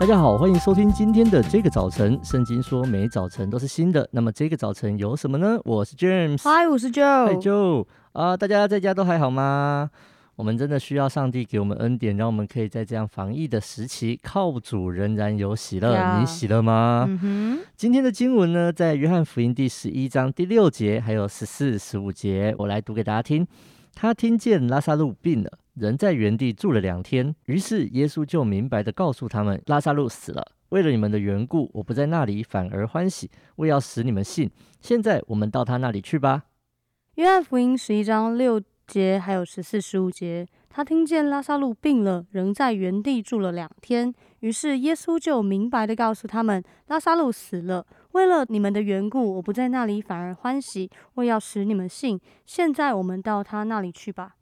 大家好，欢迎收听今天的这个早晨。圣经说每早晨都是新的，那么这个早晨有什么呢？我是 James，嗨，我是 Joe，嗨 Joe 啊，大家在家都还好吗？我们真的需要上帝给我们恩典，让我们可以在这样防疫的时期靠主仍然有喜乐。Yeah. 你喜乐吗？今天的经文呢，在约翰福音第十一章第六节，还有十四、十五节，我来读给大家听。他听见拉萨路病了。人在原地住了两天，于是耶稣就明白地告诉他们：拉撒路死了。为了你们的缘故，我不在那里，反而欢喜，为要使你们信。现在我们到他那里去吧。约翰福音十一章六节还有十四、十五节，他听见拉撒路病了，人在原地住了两天，于是耶稣就明白地告诉他们：拉撒路死了。为了你们的缘故，我不在那里，反而欢喜，为要使你们信。现在我们到他那里去吧。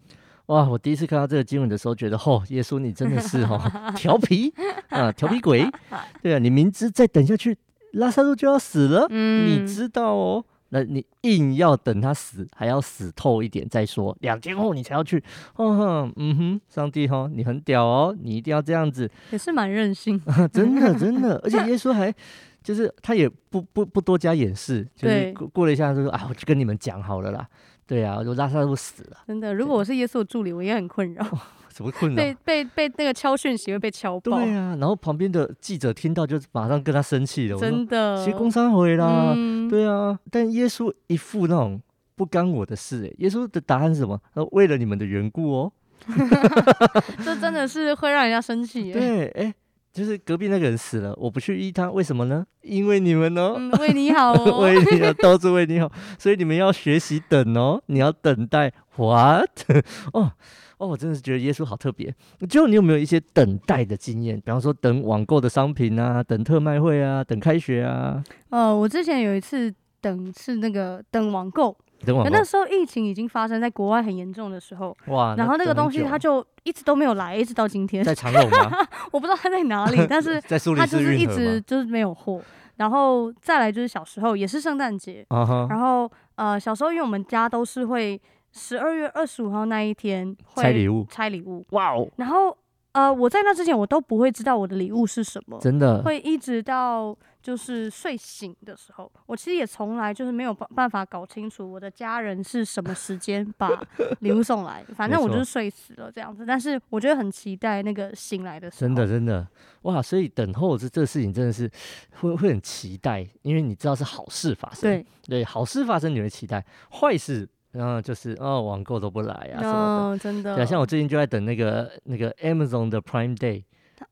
哇！我第一次看到这个经文的时候，觉得哦，耶稣你真的是哦 调皮啊，调皮鬼。对啊，你明知再等下去，拉萨路就要死了，嗯，你知道哦，那你硬要等他死，还要死透一点再说，两天后你才要去。哦，嗯哼，上帝哈，你很屌哦，你一定要这样子，也是蛮任性，真的真的，而且耶稣还就是他也不不不多加掩饰，就是过过了一下就说啊，我就跟你们讲好了啦。对啊，就拉撒路死了。真的，如果我是耶稣的助理，我也很困扰。什么困扰？被被被那个敲讯息会被敲爆。对啊，然后旁边的记者听到就马上跟他生气了。真的，其实工商回啦。嗯、对啊，但耶稣一副那种不干我的事。哎，耶稣的答案是什么？他说为了你们的缘故哦。这真的是会让人家生气。对，哎。就是隔壁那个人死了，我不去医他，为什么呢？因为你们哦，嗯、为你好哦，为你好，都是为你好，所以你们要学习等哦，你要等待。What？哦哦，我真的是觉得耶稣好特别。就你有没有一些等待的经验？比方说等网购的商品啊，等特卖会啊，等开学啊。呃，我之前有一次等是那个等网购。可那时候疫情已经发生在国外很严重的时候，哇！然后那个东西它就一直都没有来，一直到今天。在长荣吗？我不知道它在哪里，但是它就是一直就是没有货。然后再来就是小时候也是圣诞节，uh huh. 然后呃小时候因为我们家都是会十二月二十五号那一天会拆礼物，拆礼物，哇哦！然后呃我在那之前我都不会知道我的礼物是什么，真的会一直到。就是睡醒的时候，我其实也从来就是没有办办法搞清楚我的家人是什么时间 把礼物送来，反正我就是睡死了这样子。但是我觉得很期待那个醒来的时候，真的真的哇！所以等候这这个事情真的是会会很期待，因为你知道是好事发生。对对，好事发生你会期待，坏事然后就是哦网购都不来啊什么的，哦、真的。对，像我最近就在等那个那个 Amazon 的 Prime Day。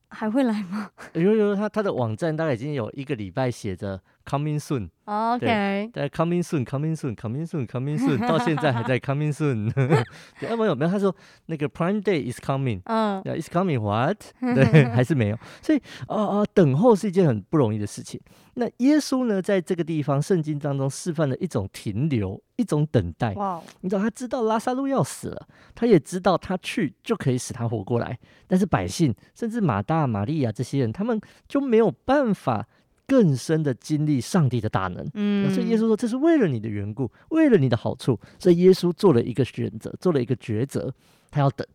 还会来吗？有有，他他的网站大概已经有一个礼拜写着 coming soon。OK，对，coming soon，coming soon，coming soon，coming soon，到现在还在 coming soon。对，没有没有，他说那个 Prime Day is coming。嗯，is coming what？对，还是没有。所以，哦哦，等候是一件很不容易的事情。那耶稣呢，在这个地方圣经当中示范了一种停留，一种等待。哇，你知道他知道拉萨路要死了，他也知道他去就可以使他活过来，但是百姓甚至马大、玛利亚这些人，他们就没有办法。更深的经历上帝的大能，嗯，所以耶稣说，这是为了你的缘故，为了你的好处，所以耶稣做了一个选择，做了一个抉择，他要等，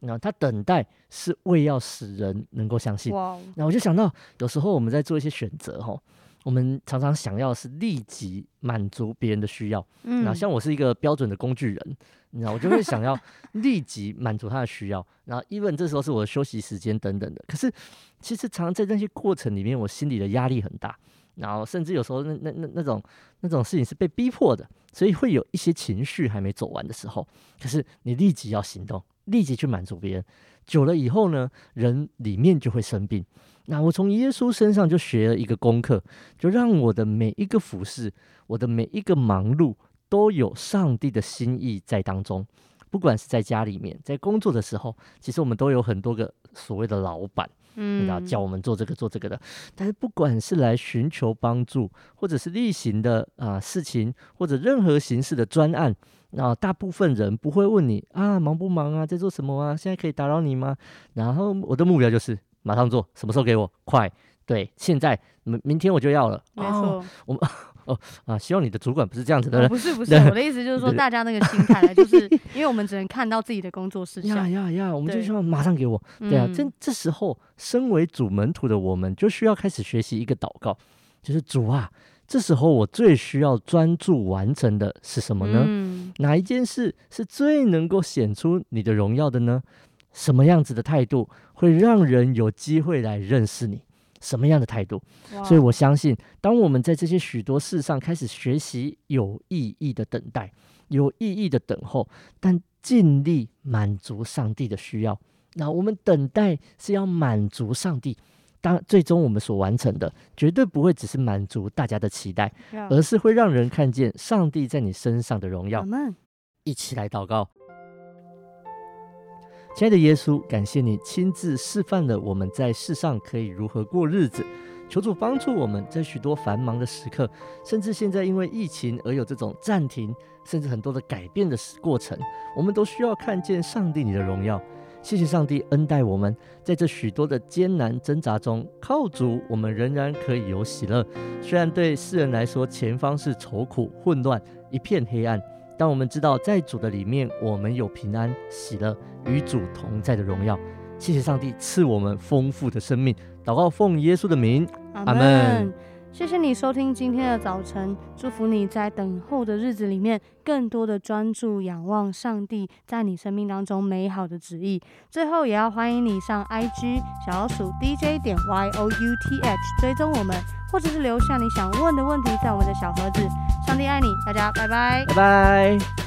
那他等待是为要使人能够相信。哇，那我就想到，有时候我们在做一些选择，哈。我们常常想要的是立即满足别人的需要，嗯，然后像我是一个标准的工具人，你知道，我就会想要 立即满足他的需要，然后 even 这时候是我的休息时间等等的。可是其实常常在那些过程里面，我心里的压力很大，然后甚至有时候那那那那种那种事情是被逼迫的，所以会有一些情绪还没走完的时候。可是你立即要行动，立即去满足别人，久了以后呢，人里面就会生病。那我从耶稣身上就学了一个功课，就让我的每一个服侍，我的每一个忙碌，都有上帝的心意在当中。不管是在家里面，在工作的时候，其实我们都有很多个所谓的老板，嗯，然后叫我们做这个做这个的。但是不管是来寻求帮助，或者是例行的啊事情，或者任何形式的专案，那大部分人不会问你啊忙不忙啊，在做什么啊，现在可以打扰你吗？然后我的目标就是。马上做，什么时候给我？快，对，现在明明天我就要了。没错，我们 哦啊，希望你的主管不是这样子的人。哦、不是不是，我的意思就是说，大家那个心态，就是 因为我们只能看到自己的工作事项。呀呀呀，我们就希望马上给我。对啊，这这时候，身为主门徒的我们，就需要开始学习一个祷告，就是主啊。这时候我最需要专注完成的是什么呢？嗯、哪一件事是最能够显出你的荣耀的呢？什么样子的态度会让人有机会来认识你？什么样的态度？所以我相信，当我们在这些许多事上开始学习有意义的等待、有意义的等候，但尽力满足上帝的需要。那我们等待是要满足上帝。当最终我们所完成的，绝对不会只是满足大家的期待，而是会让人看见上帝在你身上的荣耀。一起来祷告，亲爱的耶稣，感谢你亲自示范了我们在世上可以如何过日子。求主帮助我们在许多繁忙的时刻，甚至现在因为疫情而有这种暂停，甚至很多的改变的过程，我们都需要看见上帝你的荣耀。谢谢上帝恩待我们，在这许多的艰难挣扎中，靠主，我们仍然可以有喜乐。虽然对世人来说，前方是愁苦、混乱、一片黑暗，当我们知道，在主的里面，我们有平安、喜乐，与主同在的荣耀。谢谢上帝赐我们丰富的生命。祷告奉耶稣的名，阿门。谢谢你收听今天的早晨，祝福你在等候的日子里面，更多的专注仰望上帝在你生命当中美好的旨意。最后，也要欢迎你上 IG 小老鼠 DJ 点 YOUTH 追踪我们，或者是留下你想问的问题在我们的小盒子。上帝爱你，大家拜拜，拜拜。